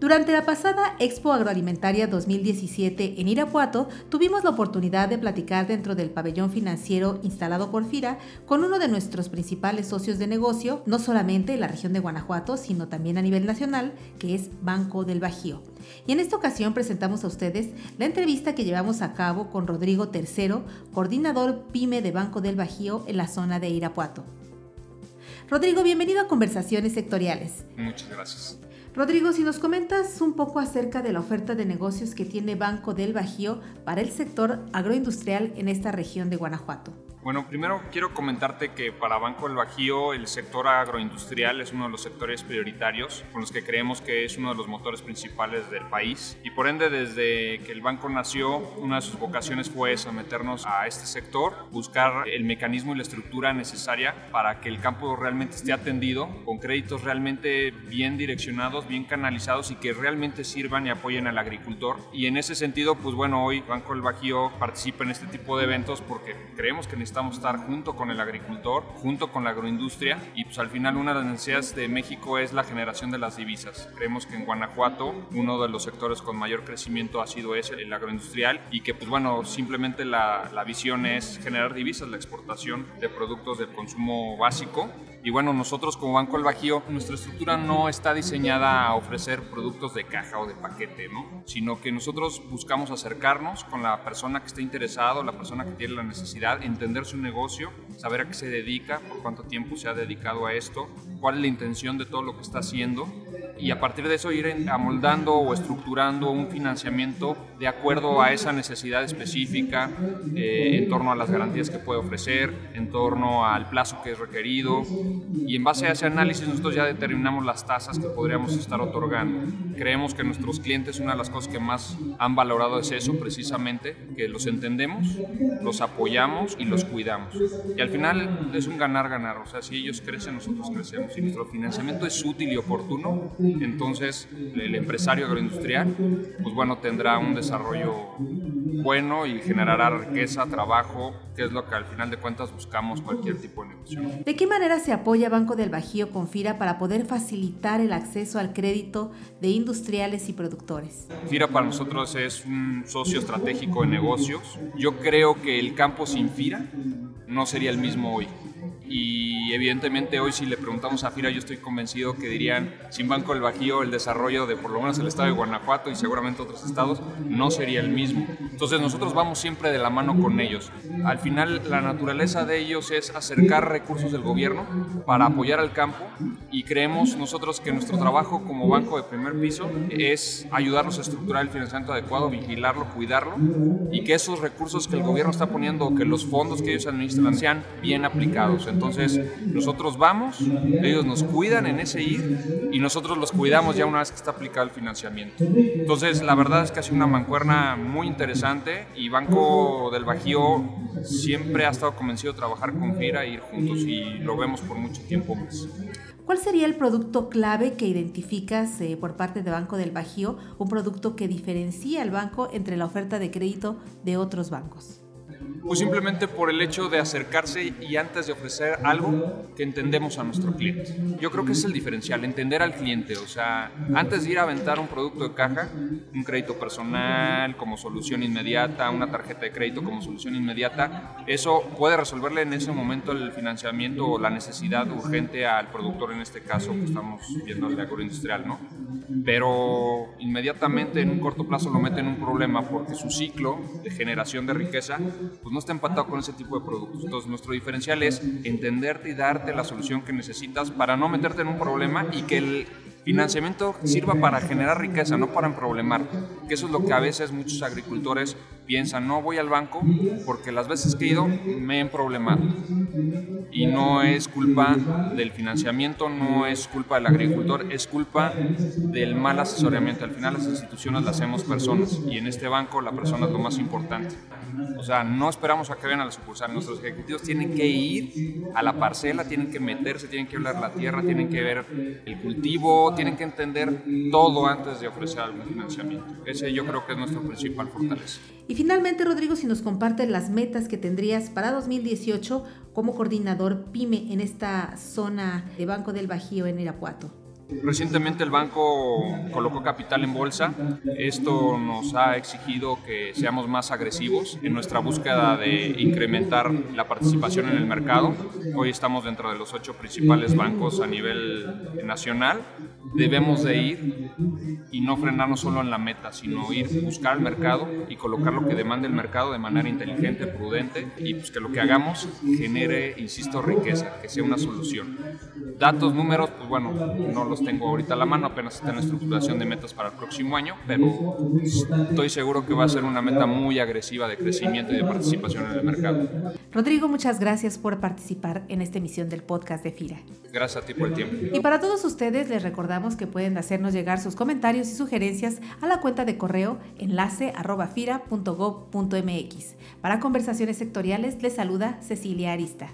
Durante la pasada Expo Agroalimentaria 2017 en Irapuato, tuvimos la oportunidad de platicar dentro del pabellón financiero instalado por FIRA con uno de nuestros principales socios de negocio, no solamente en la región de Guanajuato, sino también a nivel nacional, que es Banco del Bajío. Y en esta ocasión presentamos a ustedes la entrevista que llevamos a cabo con Rodrigo Tercero, coordinador PYME de Banco del Bajío en la zona de Irapuato. Rodrigo, bienvenido a Conversaciones Sectoriales. Muchas gracias. Rodrigo, si nos comentas un poco acerca de la oferta de negocios que tiene Banco del Bajío para el sector agroindustrial en esta región de Guanajuato. Bueno, primero quiero comentarte que para Banco del Bajío el sector agroindustrial es uno de los sectores prioritarios con los que creemos que es uno de los motores principales del país. Y por ende desde que el banco nació una de sus vocaciones fue someternos a este sector, buscar el mecanismo y la estructura necesaria para que el campo realmente esté atendido con créditos realmente bien direccionados, bien canalizados y que realmente sirvan y apoyen al agricultor. Y en ese sentido pues bueno hoy Banco del Bajío participa en este tipo de eventos porque creemos que necesitamos necesitamos estar junto con el agricultor, junto con la agroindustria y pues al final una de las necesidades de México es la generación de las divisas. Creemos que en Guanajuato uno de los sectores con mayor crecimiento ha sido ese, el agroindustrial y que pues bueno, simplemente la, la visión es generar divisas, la exportación de productos de consumo básico y bueno, nosotros como Banco del Bajío, nuestra estructura no está diseñada a ofrecer productos de caja o de paquete, ¿no? Sino que nosotros buscamos acercarnos con la persona que esté interesado, la persona que tiene la necesidad, entender su negocio, saber a qué se dedica, por cuánto tiempo se ha dedicado a esto, cuál es la intención de todo lo que está haciendo y a partir de eso ir amoldando o estructurando un financiamiento de acuerdo a esa necesidad específica eh, en torno a las garantías que puede ofrecer, en torno al plazo que es requerido y en base a ese análisis nosotros ya determinamos las tasas que podríamos estar otorgando. Creemos que nuestros clientes una de las cosas que más han valorado es eso precisamente, que los entendemos, los apoyamos y los cuidamos. Final es un ganar-ganar, o sea, si ellos crecen, nosotros crecemos. Si nuestro financiamiento es útil y oportuno, entonces el empresario agroindustrial, pues bueno, tendrá un desarrollo bueno y generará riqueza, trabajo, que es lo que al final de cuentas buscamos cualquier tipo de negocio. ¿De qué manera se apoya Banco del Bajío con FIRA para poder facilitar el acceso al crédito de industriales y productores? FIRA para nosotros es un socio estratégico de negocios. Yo creo que el campo sin FIRA no sería el mismo hoy. Y evidentemente hoy si le preguntamos a FIRA yo estoy convencido que dirían sin Banco del Bajío el desarrollo de por lo menos el estado de Guanajuato y seguramente otros estados no sería el mismo. Entonces nosotros vamos siempre de la mano con ellos. Al final la naturaleza de ellos es acercar recursos del gobierno para apoyar al campo y creemos nosotros que nuestro trabajo como banco de primer piso es ayudarlos a estructurar el financiamiento adecuado, vigilarlo, cuidarlo y que esos recursos que el gobierno está poniendo, que los fondos que ellos administran sean bien aplicados. Entonces, nosotros vamos, ellos nos cuidan en ese ir y nosotros los cuidamos ya una vez que está aplicado el financiamiento. Entonces, la verdad es que ha una mancuerna muy interesante y Banco del Bajío siempre ha estado convencido de trabajar con FIRA e ir juntos y lo vemos por mucho tiempo más. ¿Cuál sería el producto clave que identificas eh, por parte de Banco del Bajío, un producto que diferencia al banco entre la oferta de crédito de otros bancos? Pues simplemente por el hecho de acercarse y antes de ofrecer algo que entendemos a nuestro cliente. Yo creo que es el diferencial, entender al cliente. O sea, antes de ir a aventar un producto de caja, un crédito personal como solución inmediata, una tarjeta de crédito como solución inmediata, eso puede resolverle en ese momento el financiamiento o la necesidad urgente al productor, en este caso que estamos viendo el agroindustrial, ¿no? Pero inmediatamente en un corto plazo lo mete en un problema porque su ciclo de generación de riqueza pues no está empatado con ese tipo de productos. Entonces nuestro diferencial es entenderte y darte la solución que necesitas para no meterte en un problema y que el financiamiento sirva para generar riqueza, no para emproblemar. Que eso es lo que a veces muchos agricultores piensan, no voy al banco porque las veces que he ido me he problemado. Y no es culpa del financiamiento, no es culpa del agricultor, es culpa del mal asesoramiento. Al final las instituciones las hacemos personas y en este banco la persona es lo más importante. O sea, no esperamos a que vengan a la sucursal. Nuestros ejecutivos tienen que ir a la parcela, tienen que meterse, tienen que hablar la tierra, tienen que ver el cultivo, tienen que entender todo antes de ofrecer algún financiamiento. Ese yo creo que es nuestro principal fortaleza. Y finalmente, Rodrigo, si nos compartes las metas que tendrías para 2018 como coordinador PYME en esta zona de Banco del Bajío en Irapuato. Recientemente el banco colocó capital en bolsa. Esto nos ha exigido que seamos más agresivos en nuestra búsqueda de incrementar la participación en el mercado. Hoy estamos dentro de los ocho principales bancos a nivel nacional. Debemos de ir y no frenarnos solo en la meta, sino ir buscar el mercado y colocar lo que demanda el mercado de manera inteligente, prudente y pues que lo que hagamos genere, insisto, riqueza, que sea una solución. Datos, números, pues bueno, no los tengo ahorita a la mano, apenas está en la estructuración de metas para el próximo año, pero estoy seguro que va a ser una meta muy agresiva de crecimiento y de participación en el mercado. Rodrigo, muchas gracias por participar en esta emisión del podcast de FIRA. Gracias a ti por el tiempo. Y para todos ustedes les recordamos que pueden hacernos llegar sus comentarios y sugerencias a la cuenta de correo enlace Para conversaciones sectoriales les saluda Cecilia Arista.